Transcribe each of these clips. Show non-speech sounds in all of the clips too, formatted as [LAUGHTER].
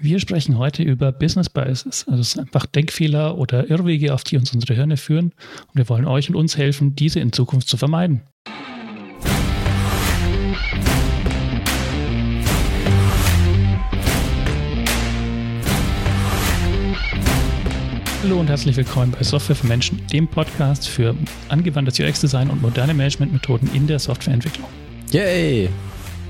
Wir sprechen heute über Business Biases, also einfach Denkfehler oder Irrwege, auf die uns unsere Hirne führen. Und wir wollen euch und uns helfen, diese in Zukunft zu vermeiden. Hallo und herzlich willkommen bei Software für Menschen, dem Podcast für angewandtes UX-Design und moderne Managementmethoden in der Softwareentwicklung. Yay!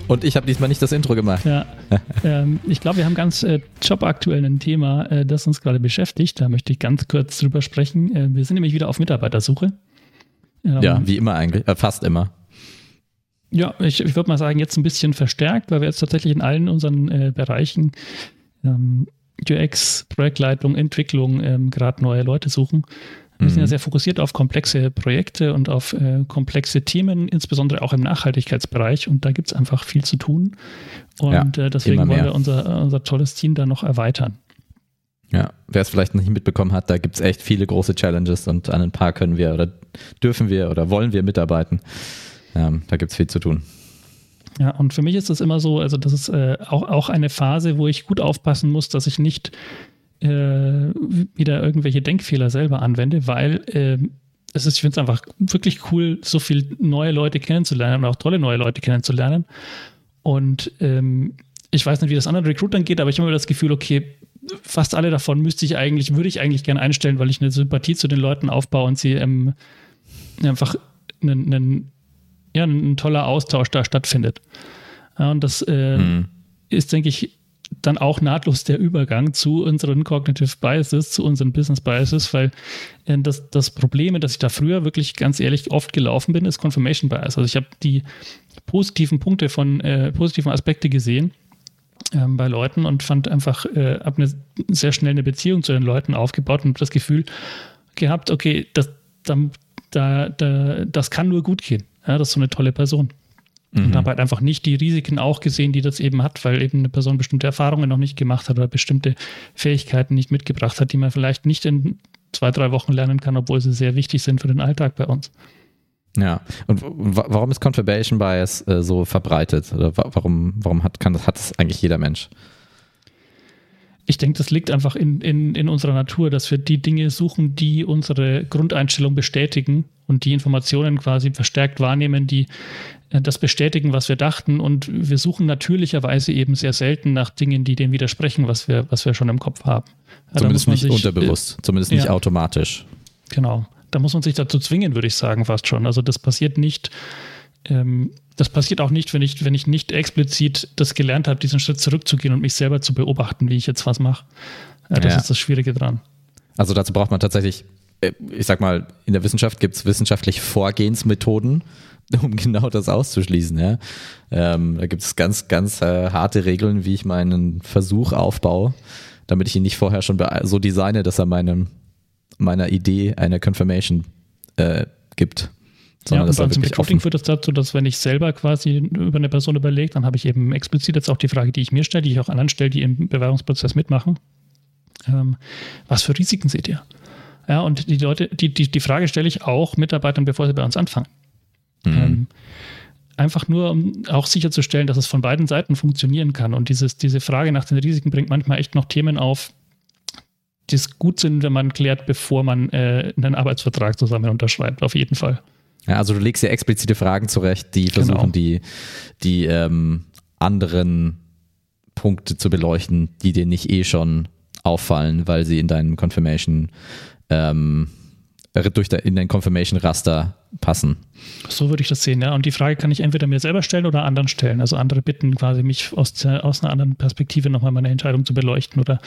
Und ich habe diesmal nicht das Intro gemacht. Ja, [LAUGHS] ähm, ich glaube, wir haben ganz äh, jobaktuell ein Thema, äh, das uns gerade beschäftigt. Da möchte ich ganz kurz drüber sprechen. Äh, wir sind nämlich wieder auf Mitarbeitersuche. Ähm, ja, wie immer eigentlich, äh, fast immer. Ja, ich, ich würde mal sagen, jetzt ein bisschen verstärkt, weil wir jetzt tatsächlich in allen unseren äh, Bereichen ähm, UX, Projektleitung, Entwicklung ähm, gerade neue Leute suchen. Wir sind ja mhm. sehr fokussiert auf komplexe Projekte und auf äh, komplexe Themen, insbesondere auch im Nachhaltigkeitsbereich. Und da gibt es einfach viel zu tun. Und ja, äh, deswegen wollen wir unser, unser tolles Team da noch erweitern. Ja, wer es vielleicht noch nicht mitbekommen hat, da gibt es echt viele große Challenges und an ein paar können wir oder dürfen wir oder wollen wir mitarbeiten. Ähm, da gibt es viel zu tun. Ja, und für mich ist das immer so, also das ist äh, auch, auch eine Phase, wo ich gut aufpassen muss, dass ich nicht äh, wieder irgendwelche Denkfehler selber anwende, weil äh, es ist, ich finde es einfach wirklich cool, so viele neue Leute kennenzulernen und auch tolle neue Leute kennenzulernen. Und ähm, ich weiß nicht, wie das anderen Recruitern geht, aber ich habe immer das Gefühl, okay, fast alle davon müsste ich eigentlich, würde ich eigentlich gerne einstellen, weil ich eine Sympathie zu den Leuten aufbaue und sie ähm, einfach einen, einen, ja, ein toller Austausch da stattfindet. Ja, und das äh, mhm. ist, denke ich, dann auch nahtlos der Übergang zu unseren Cognitive Biases, zu unseren Business Biases, weil äh, das, das Problem, dass ich da früher wirklich ganz ehrlich oft gelaufen bin, ist Confirmation Bias. Also ich habe die positiven Punkte von äh, positiven Aspekte gesehen ähm, bei Leuten und fand einfach, äh, habe eine sehr schnell eine Beziehung zu den Leuten aufgebaut und das Gefühl gehabt, okay, das, da, da, das kann nur gut gehen. Ja, das ist so eine tolle Person. Mhm. Und habe halt einfach nicht die Risiken auch gesehen, die das eben hat, weil eben eine Person bestimmte Erfahrungen noch nicht gemacht hat oder bestimmte Fähigkeiten nicht mitgebracht hat, die man vielleicht nicht in zwei, drei Wochen lernen kann, obwohl sie sehr wichtig sind für den Alltag bei uns. Ja, und warum ist Confirmation Bias äh, so verbreitet? Oder warum, warum hat, kann hat das eigentlich jeder Mensch? Ich denke, das liegt einfach in, in, in unserer Natur, dass wir die Dinge suchen, die unsere Grundeinstellung bestätigen und die Informationen quasi verstärkt wahrnehmen, die das bestätigen, was wir dachten. Und wir suchen natürlicherweise eben sehr selten nach Dingen, die dem widersprechen, was wir, was wir schon im Kopf haben. Ja, zumindest nicht sich, unterbewusst, äh, zumindest nicht ja, automatisch. Genau. Da muss man sich dazu zwingen, würde ich sagen, fast schon. Also das passiert nicht. Ähm, das passiert auch nicht, wenn ich, wenn ich nicht explizit das gelernt habe, diesen Schritt zurückzugehen und mich selber zu beobachten, wie ich jetzt was mache. Ja, das ja. ist das Schwierige dran. Also dazu braucht man tatsächlich, äh, ich sag mal, in der Wissenschaft gibt es wissenschaftliche Vorgehensmethoden, [LAUGHS] um genau das auszuschließen. Ja? Ähm, da gibt es ganz, ganz äh, harte Regeln, wie ich meinen Versuch aufbaue, damit ich ihn nicht vorher schon so designe, dass er meinem, meiner Idee eine Confirmation äh, gibt. Ja, und beim Recruiting führt das dazu, dass wenn ich selber quasi über eine Person überlege, dann habe ich eben explizit jetzt auch die Frage, die ich mir stelle, die ich auch anderen stelle, die im Bewerbungsprozess mitmachen. Ähm, was für Risiken seht ihr? Ja, und die Leute, die, die, die Frage stelle ich auch Mitarbeitern, bevor sie bei uns anfangen. Mhm. Ähm, einfach nur, um auch sicherzustellen, dass es von beiden Seiten funktionieren kann. Und dieses, diese Frage nach den Risiken bringt manchmal echt noch Themen auf, die es gut sind, wenn man klärt, bevor man äh, einen Arbeitsvertrag zusammen unterschreibt, auf jeden Fall. Ja, also du legst ja explizite Fragen zurecht, die versuchen, genau. die, die ähm, anderen Punkte zu beleuchten, die dir nicht eh schon auffallen, weil sie in deinem Confirmation ähm, durch in dein Confirmation-Raster passen. So würde ich das sehen, ja. Und die Frage kann ich entweder mir selber stellen oder anderen stellen. Also andere bitten quasi mich aus, aus einer anderen Perspektive nochmal meine Entscheidung zu beleuchten oder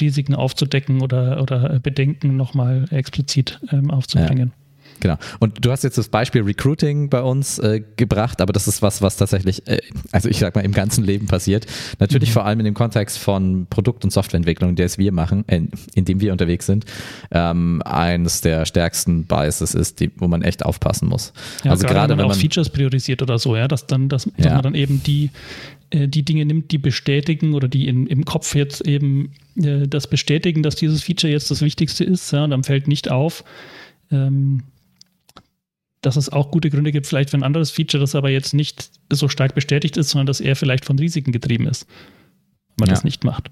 Risiken aufzudecken oder, oder Bedenken nochmal explizit ähm, aufzubringen. Ja. Genau. Und du hast jetzt das Beispiel Recruiting bei uns äh, gebracht, aber das ist was, was tatsächlich, äh, also ich sag mal, im ganzen Leben passiert. Natürlich mhm. vor allem in dem Kontext von Produkt- und Softwareentwicklung, das wir machen, äh, in dem wir unterwegs sind, ähm, eines der stärksten Biases ist, die, wo man echt aufpassen muss. Ja, also gerade, wenn man, wenn man auch Features priorisiert oder so, ja, dass dann, dass, dass ja. man dann eben die äh, die Dinge nimmt, die bestätigen oder die in, im Kopf jetzt eben äh, das bestätigen, dass dieses Feature jetzt das Wichtigste ist. Ja, und dann fällt nicht auf, ähm, dass es auch gute Gründe gibt, vielleicht für ein anderes Feature, das aber jetzt nicht so stark bestätigt ist, sondern dass er vielleicht von Risiken getrieben ist, wenn man ja. das nicht macht.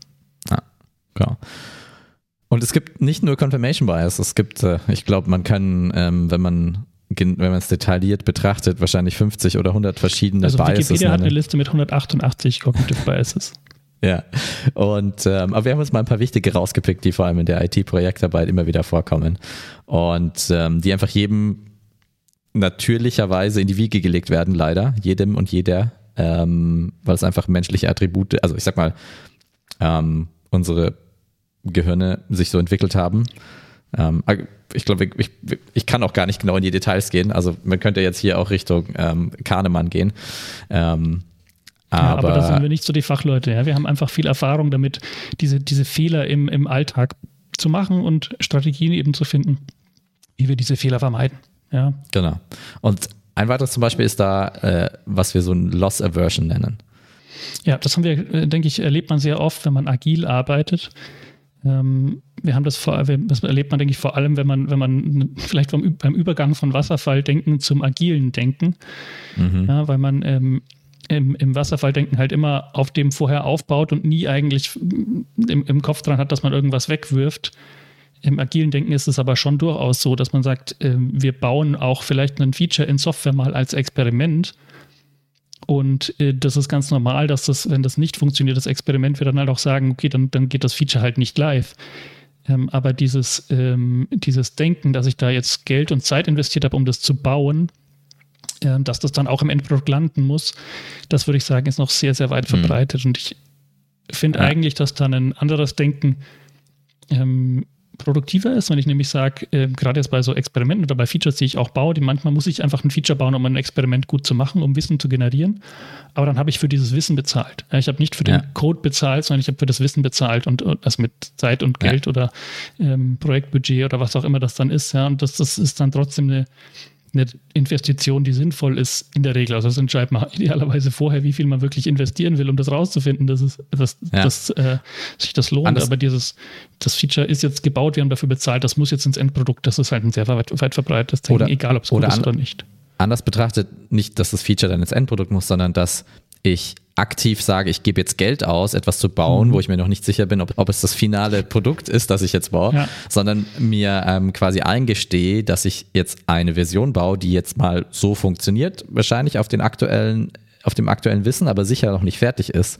und es gibt nicht nur Confirmation Bias, es gibt, äh, ich glaube, man kann, ähm, wenn man wenn man es detailliert betrachtet, wahrscheinlich 50 oder 100 verschiedene also Biases. Wikipedia hat eine Liste mit 188 Cognitive Biases. [LAUGHS] Ja, und ähm, aber wir haben uns mal ein paar wichtige rausgepickt, die vor allem in der IT-Projektarbeit immer wieder vorkommen und ähm, die einfach jedem natürlicherweise in die Wiege gelegt werden, leider, jedem und jeder, ähm, weil es einfach menschliche Attribute, also ich sag mal, ähm, unsere Gehirne sich so entwickelt haben. Ähm, ich glaube, ich, ich kann auch gar nicht genau in die Details gehen. Also man könnte jetzt hier auch Richtung ähm, Kahnemann gehen. Ähm, aber, ja, aber da sind wir nicht so die Fachleute. Ja? Wir haben einfach viel Erfahrung damit, diese, diese Fehler im, im Alltag zu machen und Strategien eben zu finden, wie wir diese Fehler vermeiden. Ja. Genau. Und ein weiteres zum Beispiel ist da, äh, was wir so ein Loss Aversion nennen. Ja, das haben wir, äh, denke ich, erlebt man sehr oft, wenn man agil arbeitet. Ähm, wir haben das vor, das erlebt man, denke ich, vor allem, wenn man, wenn man vielleicht beim, beim Übergang von Wasserfalldenken zum agilen Denken, mhm. ja, weil man ähm, im, im Wasserfalldenken halt immer auf dem vorher aufbaut und nie eigentlich im, im Kopf dran hat, dass man irgendwas wegwirft. Im agilen Denken ist es aber schon durchaus so, dass man sagt, äh, wir bauen auch vielleicht ein Feature in Software mal als Experiment. Und äh, das ist ganz normal, dass das, wenn das nicht funktioniert, das Experiment, wir dann halt auch sagen, okay, dann, dann geht das Feature halt nicht live. Ähm, aber dieses, ähm, dieses Denken, dass ich da jetzt Geld und Zeit investiert habe, um das zu bauen, äh, dass das dann auch im Endprodukt landen muss, das würde ich sagen, ist noch sehr, sehr weit mhm. verbreitet. Und ich finde ja. eigentlich, dass dann ein anderes Denken ähm, produktiver ist, wenn ich nämlich sage, äh, gerade jetzt bei so Experimenten oder bei Features, die ich auch baue, die manchmal muss ich einfach ein Feature bauen, um ein Experiment gut zu machen, um Wissen zu generieren. Aber dann habe ich für dieses Wissen bezahlt. Ich habe nicht für den ja. Code bezahlt, sondern ich habe für das Wissen bezahlt und, und das mit Zeit und Geld ja. oder ähm, Projektbudget oder was auch immer das dann ist. Ja, und das, das ist dann trotzdem eine eine Investition, die sinnvoll ist, in der Regel. Also das entscheidet man [LAUGHS] idealerweise vorher, wie viel man wirklich investieren will, um das rauszufinden, dass, es, dass, ja. dass äh, sich das lohnt. Anders. Aber dieses, das Feature ist jetzt gebaut, wir haben dafür bezahlt, das muss jetzt ins Endprodukt. Das ist halt ein sehr weit, weit verbreitetes Denken, egal ob es gut ist oder nicht. Anders betrachtet, nicht, dass das Feature dann ins Endprodukt muss, sondern dass ich aktiv sage, ich gebe jetzt Geld aus, etwas zu bauen, mhm. wo ich mir noch nicht sicher bin, ob, ob es das finale Produkt ist, das ich jetzt baue, ja. sondern mir ähm, quasi eingestehe, dass ich jetzt eine Version baue, die jetzt mal so funktioniert, wahrscheinlich auf den aktuellen auf dem aktuellen Wissen, aber sicher noch nicht fertig ist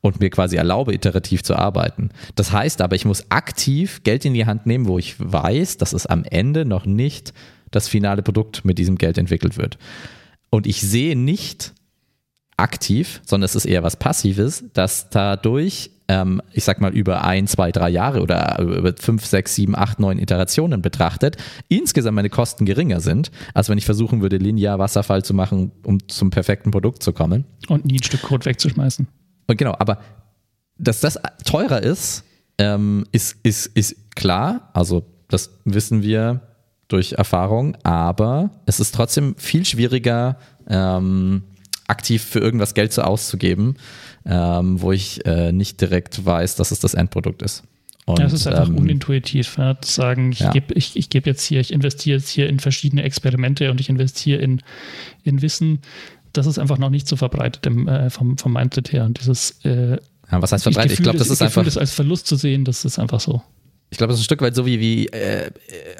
und mir quasi erlaube, iterativ zu arbeiten. Das heißt aber, ich muss aktiv Geld in die Hand nehmen, wo ich weiß, dass es am Ende noch nicht das finale Produkt mit diesem Geld entwickelt wird. Und ich sehe nicht, aktiv, sondern es ist eher was Passives, dass dadurch, ähm, ich sag mal, über ein, zwei, drei Jahre oder über fünf, sechs, sieben, acht, neun Iterationen betrachtet, insgesamt meine Kosten geringer sind, als wenn ich versuchen würde, linear Wasserfall zu machen, um zum perfekten Produkt zu kommen. Und nie ein Stück Code wegzuschmeißen. Und genau, aber dass das teurer ist, ähm, ist, ist, ist klar. Also, das wissen wir durch Erfahrung, aber es ist trotzdem viel schwieriger, ähm, aktiv für irgendwas Geld so auszugeben, ähm, wo ich äh, nicht direkt weiß, dass es das Endprodukt ist. Und, ja, es ist einfach ähm, unintuitiv, ja, zu sagen, ich ja. gebe ich, ich geb jetzt hier, ich investiere jetzt hier in verschiedene Experimente und ich investiere in, in Wissen. Das ist einfach noch nicht so verbreitet im, äh, vom, vom Mindset her. Und dieses äh, ja, was heißt verbreitet? Ich glaube, das ist einfach. das als Verlust zu sehen, das ist einfach so. Ich glaube, das ist ein Stück weit so wie, wie äh,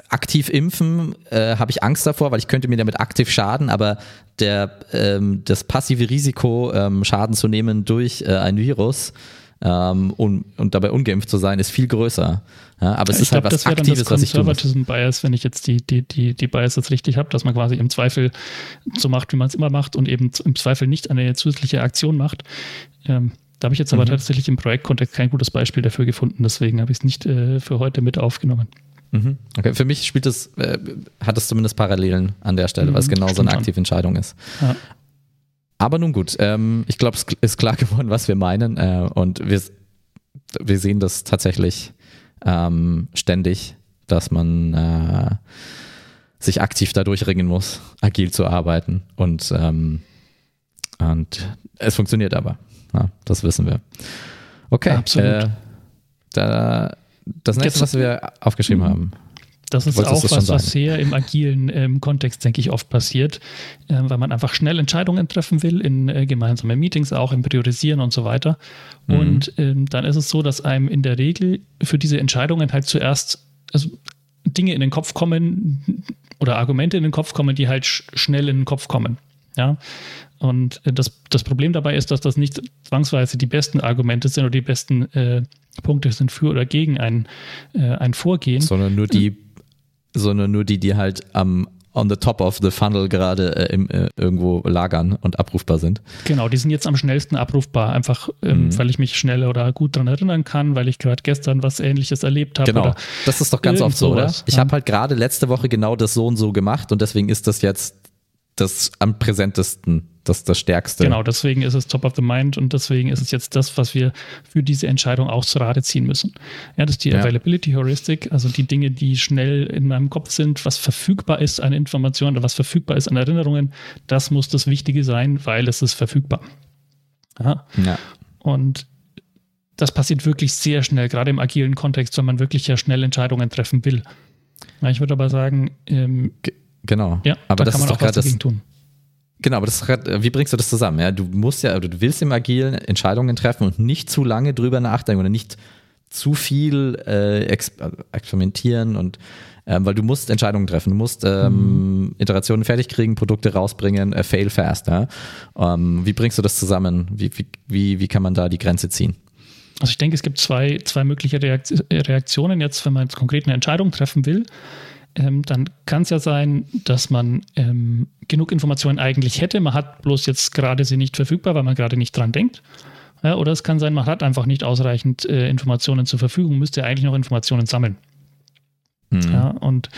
aktiv impfen, äh, habe ich Angst davor, weil ich könnte mir damit aktiv schaden, aber der, ähm, das passive Risiko, ähm, Schaden zu nehmen durch äh, ein Virus ähm, und, und dabei ungeimpft zu sein, ist viel größer. Ja, aber es ich ist glaub, halt was Aktives, was ich. Conservatism Bias, wenn ich jetzt die, die, die, die Bias jetzt richtig habe, dass man quasi im Zweifel so macht, wie man es immer macht und eben im Zweifel nicht eine zusätzliche Aktion macht. Ähm, da habe ich jetzt aber mhm. tatsächlich im Projektkontext kein gutes Beispiel dafür gefunden, deswegen habe ich es nicht äh, für heute mit aufgenommen. Mhm. Okay, für mich spielt es, äh, hat es zumindest Parallelen an der Stelle, mhm, weil es genau so eine aktive Entscheidung ist. Ja. Aber nun gut, ähm, ich glaube, es ist klar [LAUGHS] geworden, was wir meinen äh, und wir, wir sehen das tatsächlich ähm, ständig, dass man äh, sich aktiv dadurch ringen muss, agil zu arbeiten und, ähm, und es funktioniert aber. Ja, das wissen wir. Okay. Absolut. Äh, da, das nächste, was wir aufgeschrieben haben. Das ist auch was, was sehr im agilen ähm, Kontext, denke ich, oft passiert, äh, weil man einfach schnell Entscheidungen treffen will in äh, gemeinsamen Meetings, auch im Priorisieren und so weiter. Mhm. Und ähm, dann ist es so, dass einem in der Regel für diese Entscheidungen halt zuerst also Dinge in den Kopf kommen oder Argumente in den Kopf kommen, die halt sch schnell in den Kopf kommen. Ja. Und äh, das, das Problem dabei ist, dass das nicht zwangsweise die besten Argumente sind oder die besten äh, Punkte sind für oder gegen ein, äh, ein Vorgehen. Sondern nur die sondern nur die, die halt am on the top of the funnel gerade äh, im, äh, irgendwo lagern und abrufbar sind. Genau, die sind jetzt am schnellsten abrufbar, einfach ähm, mhm. weil ich mich schnell oder gut daran erinnern kann, weil ich gerade gestern was ähnliches erlebt habe. Genau, das ist doch ganz oft so, oder? Ich ja. habe halt gerade letzte Woche genau das so und so gemacht und deswegen ist das jetzt das am präsentesten das, das Stärkste. Genau, deswegen ist es top of the mind und deswegen ist es jetzt das, was wir für diese Entscheidung auch zu Rate ziehen müssen. Ja, das ist die ja. Availability Heuristic, also die Dinge, die schnell in meinem Kopf sind, was verfügbar ist an Informationen oder was verfügbar ist an Erinnerungen, das muss das Wichtige sein, weil es ist verfügbar. Ja. ja. Und das passiert wirklich sehr schnell, gerade im agilen Kontext, wenn man wirklich ja schnell Entscheidungen treffen will. Ja, ich würde aber sagen, ähm, genau. Ja, aber da das kann man auch was dagegen tun. Genau, aber das, wie bringst du das zusammen? Ja, du musst ja, du willst im Agilen Entscheidungen treffen und nicht zu lange drüber nachdenken oder nicht zu viel äh, experimentieren und ähm, weil du musst Entscheidungen treffen, du musst ähm, mhm. Iterationen fertig kriegen, Produkte rausbringen, äh, fail fast. Ja? Ähm, wie bringst du das zusammen? Wie, wie, wie kann man da die Grenze ziehen? Also ich denke, es gibt zwei, zwei mögliche Reaktionen jetzt, wenn man jetzt konkret eine Entscheidung treffen will ähm, dann kann es ja sein, dass man ähm, genug Informationen eigentlich hätte. Man hat bloß jetzt gerade sie nicht verfügbar, weil man gerade nicht dran denkt. Ja, oder es kann sein, man hat einfach nicht ausreichend äh, Informationen zur Verfügung, müsste eigentlich noch Informationen sammeln. Mhm. Ja, und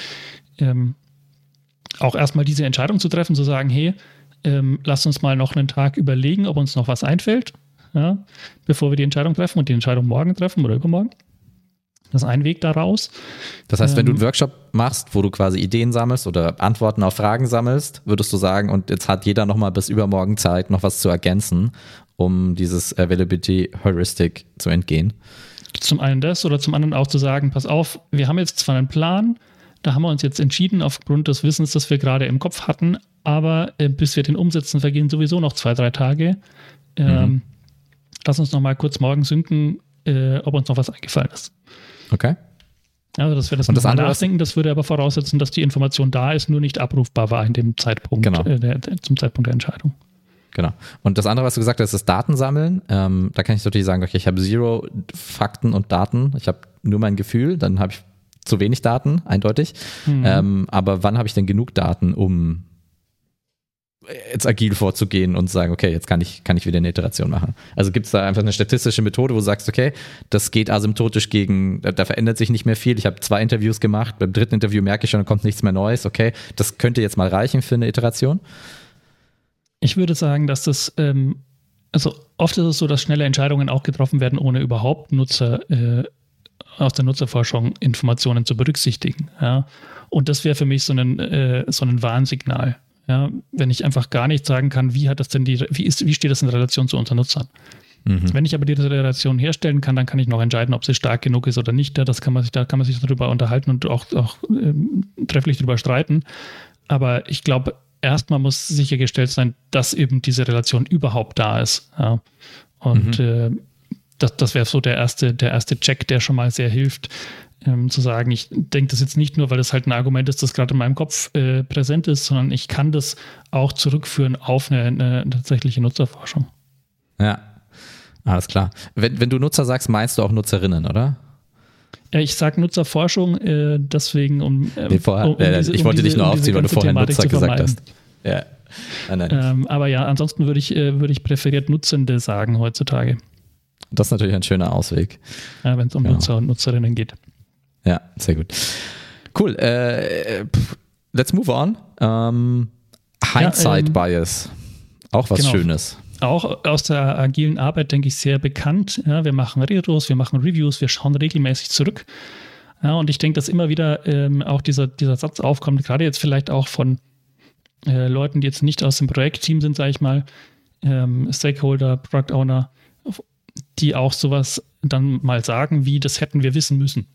ähm, auch erstmal diese Entscheidung zu treffen, zu sagen, hey, ähm, lass uns mal noch einen Tag überlegen, ob uns noch was einfällt, ja, bevor wir die Entscheidung treffen und die Entscheidung morgen treffen oder übermorgen. Das ist ein Weg daraus. Das heißt, wenn du einen ähm, Workshop machst, wo du quasi Ideen sammelst oder Antworten auf Fragen sammelst, würdest du sagen, und jetzt hat jeder nochmal bis übermorgen Zeit, noch was zu ergänzen, um dieses Availability Heuristic zu entgehen? Zum einen das oder zum anderen auch zu sagen, pass auf, wir haben jetzt zwar einen Plan, da haben wir uns jetzt entschieden aufgrund des Wissens, das wir gerade im Kopf hatten, aber äh, bis wir den umsetzen, vergehen sowieso noch zwei, drei Tage. Ähm, mhm. Lass uns noch mal kurz morgen sinken, äh, ob uns noch was eingefallen ist. Okay. Also, dass wir das, und das andere nachdenken, das würde aber voraussetzen, dass die Information da ist, nur nicht abrufbar war in dem Zeitpunkt, genau. äh, der, der, zum Zeitpunkt der Entscheidung. Genau. Und das andere, was du gesagt hast, ist Datensammeln. Ähm, da kann ich natürlich sagen, okay, ich habe zero Fakten und Daten. Ich habe nur mein Gefühl, dann habe ich zu wenig Daten, eindeutig. Mhm. Ähm, aber wann habe ich denn genug Daten, um jetzt agil vorzugehen und sagen, okay, jetzt kann ich, kann ich wieder eine Iteration machen. Also gibt es da einfach eine statistische Methode, wo du sagst, okay, das geht asymptotisch gegen, da, verändert sich nicht mehr viel. Ich habe zwei Interviews gemacht, beim dritten Interview merke ich schon, da kommt nichts mehr Neues. Okay, das könnte jetzt mal reichen für eine Iteration. Ich würde sagen, dass das, ähm, also oft ist es so, dass schnelle Entscheidungen auch getroffen werden, ohne überhaupt Nutzer äh, aus der Nutzerforschung Informationen zu berücksichtigen. Ja? Und das wäre für mich so ein, äh, so ein Warnsignal. Ja, wenn ich einfach gar nicht sagen kann, wie hat das denn die, wie ist, wie steht das in Relation zu unseren Nutzern? Mhm. Wenn ich aber diese Relation herstellen kann, dann kann ich noch entscheiden, ob sie stark genug ist oder nicht. Das kann man sich, da kann man sich darüber unterhalten und auch, auch ähm, trefflich darüber streiten. Aber ich glaube, erstmal muss sichergestellt sein, dass eben diese Relation überhaupt da ist. Ja. Und mhm. äh, das, das wäre so der erste, der erste Check, der schon mal sehr hilft, ähm, zu sagen, ich denke das jetzt nicht nur, weil das halt ein Argument ist, das gerade in meinem Kopf äh, präsent ist, sondern ich kann das auch zurückführen auf eine, eine tatsächliche Nutzerforschung. Ja, alles klar. Wenn, wenn du Nutzer sagst, meinst du auch Nutzerinnen, oder? Ja, ich sage Nutzerforschung, äh, deswegen um. Äh, nee, vorher, um, um äh, diese, ich wollte um dich nur aufziehen, weil du vorher Thematik Nutzer gesagt hast. Ja. Nein, nein. Ähm, aber ja, ansonsten würde ich, äh, würd ich präferiert Nutzende sagen heutzutage. Das ist natürlich ein schöner Ausweg. Ja, wenn es um genau. Nutzer und Nutzerinnen geht. Ja, sehr gut. Cool. Äh, let's move on. Ähm, Hindsight ja, ähm, Bias. Auch was genau. Schönes. Auch aus der agilen Arbeit, denke ich, sehr bekannt. Ja, wir machen Retros, wir machen Reviews, wir schauen regelmäßig zurück. Ja, und ich denke, dass immer wieder ähm, auch dieser, dieser Satz aufkommt, gerade jetzt vielleicht auch von äh, Leuten, die jetzt nicht aus dem Projektteam sind, sage ich mal, ähm, Stakeholder, Product Owner, die auch sowas dann mal sagen, wie das hätten wir wissen müssen.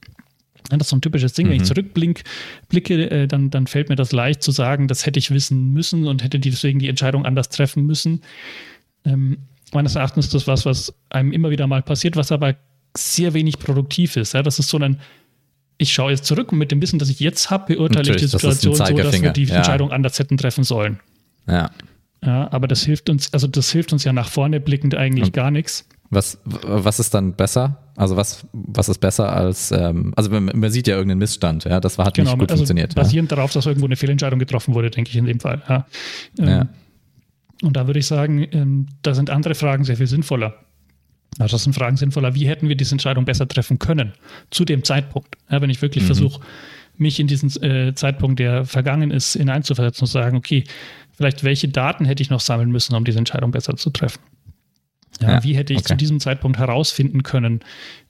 Das ist so ein typisches Ding. Mhm. Wenn ich mhm. zurückblicke, äh, dann, dann fällt mir das leicht zu sagen, das hätte ich wissen müssen und hätte deswegen die Entscheidung anders treffen müssen. Ähm, meines Erachtens ist das was, was einem immer wieder mal passiert, was aber sehr wenig produktiv ist. Ja? Das ist so ein, ich schaue jetzt zurück und mit dem Wissen, das ich jetzt habe, beurteile Natürlich, ich die Situation so, dass wir die ja. Entscheidung anders hätten treffen sollen. Ja. Ja, aber das hilft uns, also das hilft uns ja nach vorne blickend eigentlich und gar nichts. Was, was ist dann besser? Also was, was ist besser als, ähm, also man, man, sieht ja irgendeinen Missstand, ja, das hat genau, nicht gut also funktioniert. Basierend ja. darauf, dass irgendwo eine Fehlentscheidung getroffen wurde, denke ich in dem Fall. Ja. Ähm, ja. Und da würde ich sagen, ähm, da sind andere Fragen sehr viel sinnvoller. Also das sind Fragen sinnvoller, wie hätten wir diese Entscheidung besser treffen können zu dem Zeitpunkt? Ja, wenn ich wirklich mhm. versuche, mich in diesen äh, Zeitpunkt, der vergangen ist, hineinzuversetzen und zu sagen, okay, vielleicht welche Daten hätte ich noch sammeln müssen, um diese Entscheidung besser zu treffen? Ja, ja, wie hätte ich okay. zu diesem Zeitpunkt herausfinden können,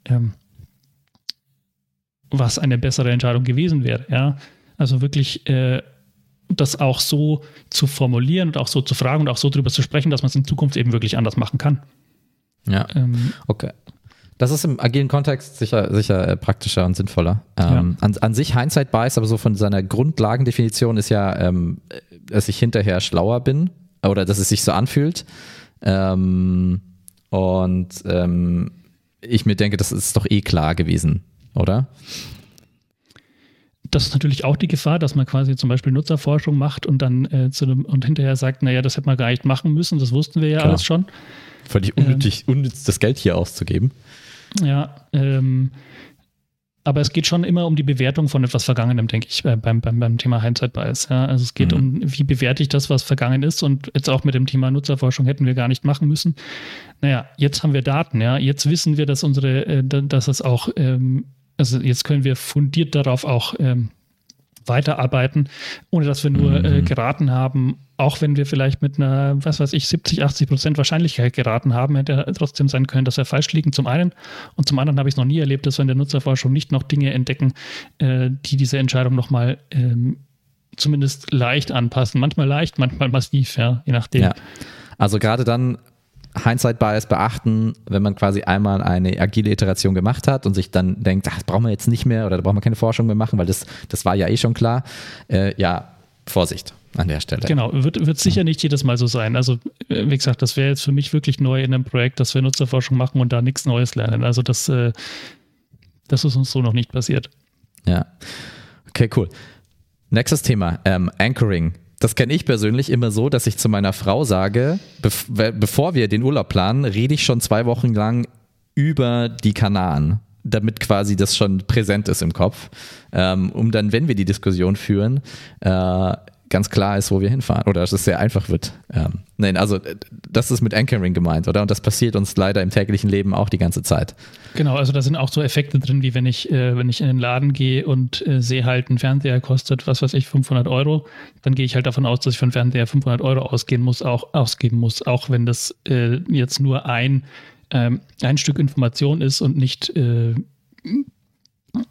ähm, was eine bessere Entscheidung gewesen wäre? Ja, also wirklich äh, das auch so zu formulieren und auch so zu fragen und auch so drüber zu sprechen, dass man es in Zukunft eben wirklich anders machen kann. Ja. Ähm, okay. Das ist im agilen Kontext sicher, sicher äh, praktischer und sinnvoller. Ähm, ja. an, an, sich Hindsight Bias, aber so von seiner Grundlagendefinition ist ja, ähm, dass ich hinterher schlauer bin oder dass es sich so anfühlt. Ähm, und ähm, ich mir denke, das ist doch eh klar gewesen, oder? Das ist natürlich auch die Gefahr, dass man quasi zum Beispiel Nutzerforschung macht und dann äh, zu einem, und hinterher sagt, naja, das hätte man gar nicht machen müssen, das wussten wir ja Klar. alles schon. Völlig unnötig, ähm, unnütz, das Geld hier auszugeben. Ja, ähm, aber es geht schon immer um die Bewertung von etwas Vergangenem, denke ich, beim, beim, beim Thema Hindsight Bias. Ja? Also es geht mhm. um, wie bewerte ich das, was vergangen ist und jetzt auch mit dem Thema Nutzerforschung hätten wir gar nicht machen müssen. Naja, jetzt haben wir Daten, ja, jetzt wissen wir, dass unsere, äh, dass es auch, ähm, also jetzt können wir fundiert darauf auch ähm, weiterarbeiten, ohne dass wir nur äh, mhm. geraten haben, auch wenn wir vielleicht mit einer, was weiß ich, 70, 80 Prozent Wahrscheinlichkeit geraten haben, hätte trotzdem sein können, dass wir falsch liegen, zum einen. Und zum anderen habe ich es noch nie erlebt, dass wir in der Nutzerforschung nicht noch Dinge entdecken, äh, die diese Entscheidung nochmal ähm, zumindest leicht anpassen. Manchmal leicht, manchmal massiv, ja, je nachdem. Ja. Also gerade dann Hindsight Bias beachten, wenn man quasi einmal eine agile Iteration gemacht hat und sich dann denkt, ach, das brauchen wir jetzt nicht mehr oder da brauchen wir keine Forschung mehr machen, weil das, das war ja eh schon klar. Äh, ja, Vorsicht an der Stelle. Genau, wird, wird sicher nicht jedes Mal so sein. Also, äh, wie gesagt, das wäre jetzt für mich wirklich neu in einem Projekt, dass wir Nutzerforschung machen und da nichts Neues lernen. Also, das, äh, das ist uns so noch nicht passiert. Ja. Okay, cool. Nächstes Thema, ähm, Anchoring. Das kenne ich persönlich immer so, dass ich zu meiner Frau sage, bevor wir den Urlaub planen, rede ich schon zwei Wochen lang über die Kanaren, damit quasi das schon präsent ist im Kopf, ähm, um dann, wenn wir die Diskussion führen, äh, ganz klar ist, wo wir hinfahren oder dass es sehr einfach wird. Ähm, nein, also äh, das ist mit Anchoring gemeint, oder? Und das passiert uns leider im täglichen Leben auch die ganze Zeit. Genau, also da sind auch so Effekte drin, wie wenn ich, äh, wenn ich in den Laden gehe und äh, sehe halt, ein Fernseher kostet, was weiß ich, 500 Euro, dann gehe ich halt davon aus, dass ich für einen Fernseher 500 Euro ausgehen muss, auch ausgeben muss, auch wenn das äh, jetzt nur ein, ähm, ein Stück Information ist und nicht, äh,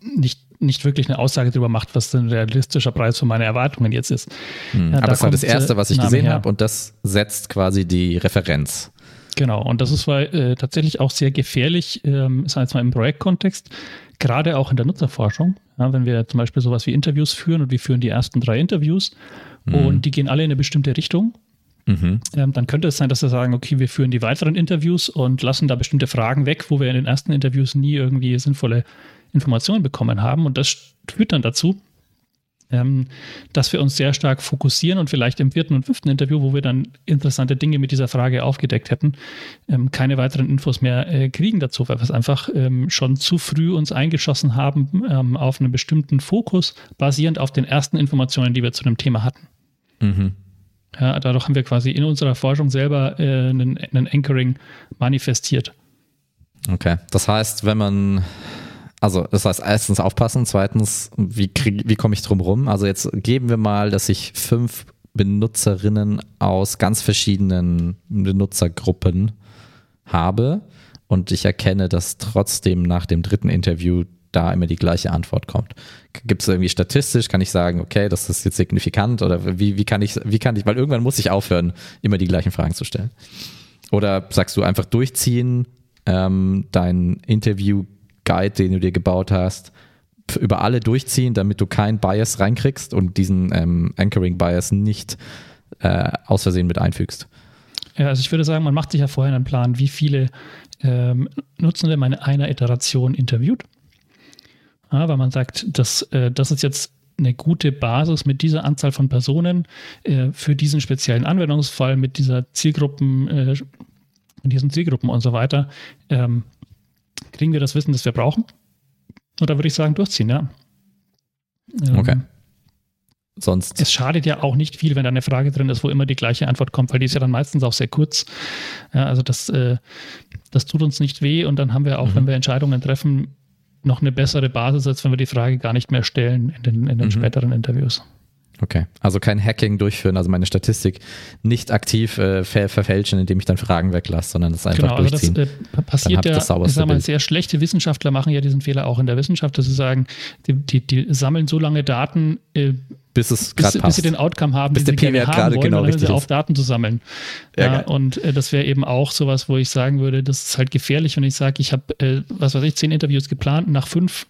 nicht nicht wirklich eine Aussage darüber macht, was ein realistischer Preis für meine Erwartungen jetzt ist. Hm, ja, aber es war das Erste, was ich gesehen habe und das setzt quasi die Referenz. Genau, und das ist äh, tatsächlich auch sehr gefährlich, ähm, ist jetzt mal im Projektkontext, gerade auch in der Nutzerforschung. Ja, wenn wir zum Beispiel sowas wie Interviews führen und wir führen die ersten drei Interviews mhm. und die gehen alle in eine bestimmte Richtung, Mhm. Ähm, dann könnte es sein, dass wir sagen, okay, wir führen die weiteren Interviews und lassen da bestimmte Fragen weg, wo wir in den ersten Interviews nie irgendwie sinnvolle Informationen bekommen haben. Und das führt dann dazu, ähm, dass wir uns sehr stark fokussieren und vielleicht im vierten und fünften Interview, wo wir dann interessante Dinge mit dieser Frage aufgedeckt hätten, ähm, keine weiteren Infos mehr äh, kriegen dazu, weil wir es einfach ähm, schon zu früh uns eingeschossen haben ähm, auf einen bestimmten Fokus, basierend auf den ersten Informationen, die wir zu dem Thema hatten. Mhm. Ja, dadurch haben wir quasi in unserer Forschung selber äh, einen, einen Anchoring manifestiert. Okay, das heißt, wenn man also das heißt erstens aufpassen, zweitens, wie, wie komme ich drum rum? Also jetzt geben wir mal, dass ich fünf Benutzerinnen aus ganz verschiedenen Benutzergruppen habe und ich erkenne, dass trotzdem nach dem dritten Interview da immer die gleiche Antwort kommt. Gibt es irgendwie statistisch, kann ich sagen, okay, das ist jetzt signifikant oder wie, wie kann ich, wie kann ich, weil irgendwann muss ich aufhören, immer die gleichen Fragen zu stellen. Oder sagst du einfach durchziehen, ähm, dein Interview Guide, den du dir gebaut hast, über alle durchziehen, damit du keinen Bias reinkriegst und diesen ähm, Anchoring-Bias nicht äh, aus Versehen mit einfügst. Ja, also ich würde sagen, man macht sich ja vorher einen Plan, wie viele ähm, Nutzende man in einer Iteration interviewt. Ja, weil man sagt, dass, äh, das ist jetzt eine gute Basis mit dieser Anzahl von Personen äh, für diesen speziellen Anwendungsfall, mit dieser Zielgruppen, äh, diesen Zielgruppen und so weiter. Ähm, kriegen wir das Wissen, das wir brauchen? Und da würde ich sagen, durchziehen, ja. Ähm, okay. Sonst. Es schadet ja auch nicht viel, wenn da eine Frage drin ist, wo immer die gleiche Antwort kommt, weil die ist ja dann meistens auch sehr kurz. Ja, also das, äh, das tut uns nicht weh und dann haben wir auch, mhm. wenn wir Entscheidungen treffen, noch eine bessere Basis, als wenn wir die Frage gar nicht mehr stellen in den, in den mhm. späteren Interviews. Okay, also kein Hacking durchführen, also meine Statistik nicht aktiv äh, ver verfälschen, indem ich dann Fragen weglasse, sondern das einfach genau, durchziehen. Also das äh, passiert ja, das ich sag mal, sehr schlechte Wissenschaftler machen ja diesen Fehler auch in der Wissenschaft, dass sie sagen, die, die, die sammeln so lange Daten, äh, bis es bis, bis, sie den Outcome haben, bis den der P-Wert gerade wollen, genau richtig sie auf Daten zu sammeln. Ja, ja und äh, das wäre eben auch sowas, wo ich sagen würde, das ist halt gefährlich, wenn ich sage, ich habe, äh, was weiß ich, zehn Interviews geplant, nach fünf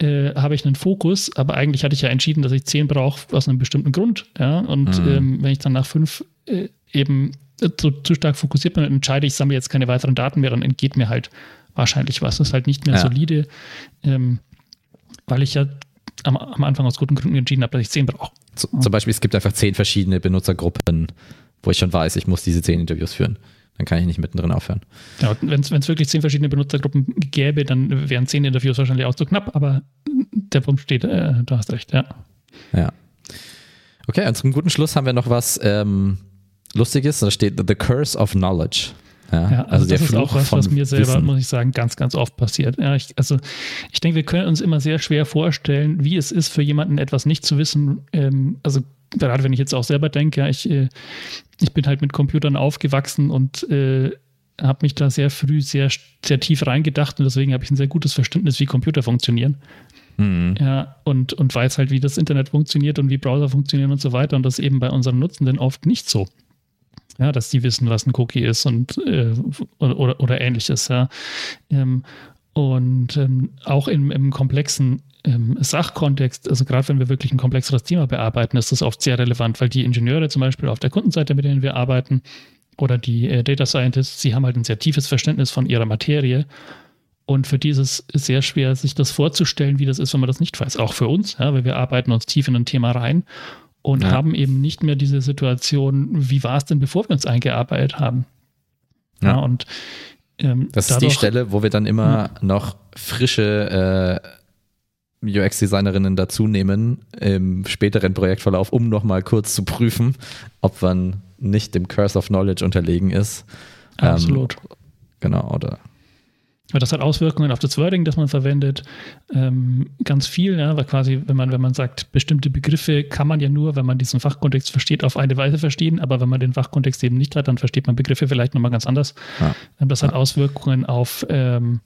äh, habe ich einen Fokus, aber eigentlich hatte ich ja entschieden, dass ich zehn brauche aus einem bestimmten Grund. Ja? Und mhm. ähm, wenn ich dann nach fünf äh, eben zu, zu, stark fokussiert bin und entscheide, ich sammle jetzt keine weiteren Daten mehr, dann entgeht mir halt wahrscheinlich was. Das ist halt nicht mehr ja. solide, ähm, weil ich ja am, am, Anfang aus guten Gründen entschieden habe, dass ich zehn brauche. Zum Beispiel, es gibt einfach zehn verschiedene Benutzergruppen, wo ich schon weiß, ich muss diese zehn Interviews führen. Dann kann ich nicht mittendrin aufhören. Ja, wenn es wirklich zehn verschiedene Benutzergruppen gäbe, dann wären zehn Interviews wahrscheinlich auch zu knapp, aber der Punkt steht, äh, du hast recht, ja. Ja. Okay, und zum guten Schluss haben wir noch was ähm, Lustiges. Da steht The Curse of Knowledge. Ja, ja, also, also das ist auch was, was mir selber, Wissen. muss ich sagen, ganz, ganz oft passiert. Ja, ich, also ich denke, wir können uns immer sehr schwer vorstellen, wie es ist für jemanden etwas nicht zu wissen. Ähm, also gerade wenn ich jetzt auch selber denke, ja, ich, äh, ich bin halt mit Computern aufgewachsen und äh, habe mich da sehr früh sehr, sehr tief reingedacht und deswegen habe ich ein sehr gutes Verständnis, wie Computer funktionieren. Mhm. Ja, und, und weiß halt, wie das Internet funktioniert und wie Browser funktionieren und so weiter. Und das eben bei unseren Nutzenden oft nicht so. Ja, dass die wissen, was ein Cookie ist und äh, oder, oder ähnliches, ja. Ähm, und ähm, auch im, im komplexen im Sachkontext, also gerade wenn wir wirklich ein komplexeres Thema bearbeiten, ist das oft sehr relevant, weil die Ingenieure zum Beispiel auf der Kundenseite, mit denen wir arbeiten, oder die äh, Data Scientists, sie haben halt ein sehr tiefes Verständnis von ihrer Materie. Und für dieses ist sehr schwer, sich das vorzustellen, wie das ist, wenn man das nicht weiß. Auch für uns, ja, weil wir arbeiten uns tief in ein Thema rein und ja. haben eben nicht mehr diese Situation, wie war es denn, bevor wir uns eingearbeitet haben. Ja, ja und ähm, das dadurch, ist die Stelle, wo wir dann immer noch frische äh, UX-Designerinnen dazu nehmen im späteren Projektverlauf, um nochmal kurz zu prüfen, ob man nicht dem Curse of Knowledge unterlegen ist. Absolut. Ähm, genau, oder das hat Auswirkungen auf das Wording, das man verwendet. Ähm, ganz viel, ja, weil quasi, wenn man, wenn man sagt, bestimmte Begriffe kann man ja nur, wenn man diesen Fachkontext versteht, auf eine Weise verstehen, aber wenn man den Fachkontext eben nicht hat, dann versteht man Begriffe vielleicht nochmal ganz anders. Ja. Ähm, das hat Auswirkungen auf ähm,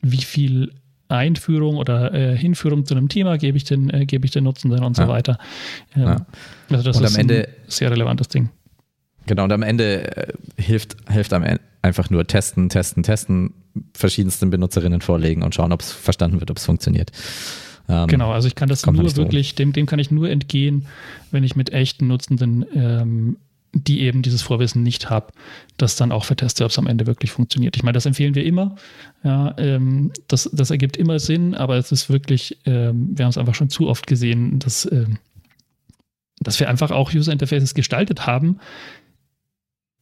wie viel Einführung oder äh, Hinführung zu einem Thema gebe ich den, äh, gebe ich den Nutzenden und ja. so weiter. Ähm, ja. Also das und ist Ende, ein sehr relevantes Ding. Genau, und am Ende äh, hilft, hilft am Ende einfach nur testen, testen, testen, verschiedensten Benutzerinnen vorlegen und schauen, ob es verstanden wird, ob es funktioniert. Ähm, genau, also ich kann das nur wirklich, dem, dem kann ich nur entgehen, wenn ich mit echten Nutzenden ähm, die eben dieses Vorwissen nicht habe, das dann auch verteste, ob es am Ende wirklich funktioniert. Ich meine, das empfehlen wir immer. Ja, ähm, das, das ergibt immer Sinn, aber es ist wirklich, ähm, wir haben es einfach schon zu oft gesehen, dass, ähm, dass wir einfach auch User Interfaces gestaltet haben,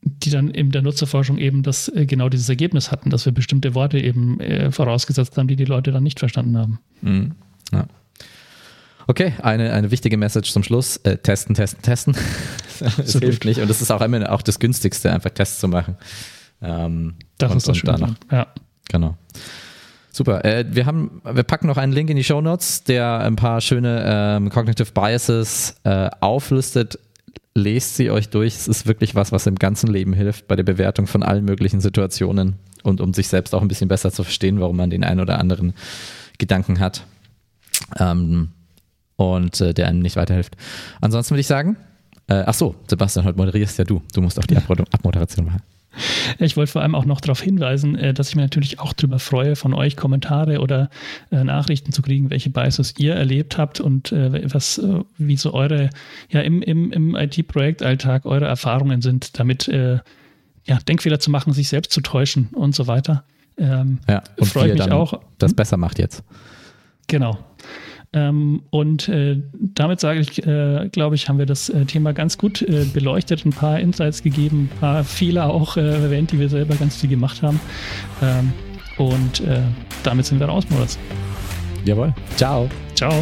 die dann in der Nutzerforschung eben das äh, genau dieses Ergebnis hatten, dass wir bestimmte Worte eben äh, vorausgesetzt haben, die die Leute dann nicht verstanden haben. Mhm. Ja. Okay, eine, eine wichtige Message zum Schluss. Äh, testen, testen, testen. [LAUGHS] das hilft nicht. Und das ist auch immer auch das Günstigste, einfach Tests zu machen. Ähm, das und, ist das Schöne. Danach, ja. Genau. Super. Äh, wir, haben, wir packen noch einen Link in die Show Notes, der ein paar schöne ähm, Cognitive Biases äh, auflistet. Lest sie euch durch. Es ist wirklich was, was im ganzen Leben hilft bei der Bewertung von allen möglichen Situationen und um sich selbst auch ein bisschen besser zu verstehen, warum man den einen oder anderen Gedanken hat. Ähm, und äh, der einem nicht weiterhilft. Ansonsten würde ich sagen, äh, ach so, Sebastian, heute moderierst ja du. Du musst auch die Abmoderation machen. Ich wollte vor allem auch noch darauf hinweisen, äh, dass ich mir natürlich auch darüber freue, von euch Kommentare oder äh, Nachrichten zu kriegen, welche Biases ihr erlebt habt und äh, was, wie so eure, ja, im, im, im IT-Projektalltag eure Erfahrungen sind, damit ja, Denkfehler zu machen, sich selbst zu täuschen und so weiter. Ähm, ja, und freue ich mich auch. Das besser macht jetzt. Genau. Ähm, und äh, damit sage ich, äh, glaube ich, haben wir das äh, Thema ganz gut äh, beleuchtet, ein paar Insights gegeben, ein paar Fehler auch äh, erwähnt, die wir selber ganz viel gemacht haben. Ähm, und äh, damit sind wir raus, Moritz. Jawohl. Ciao. Ciao.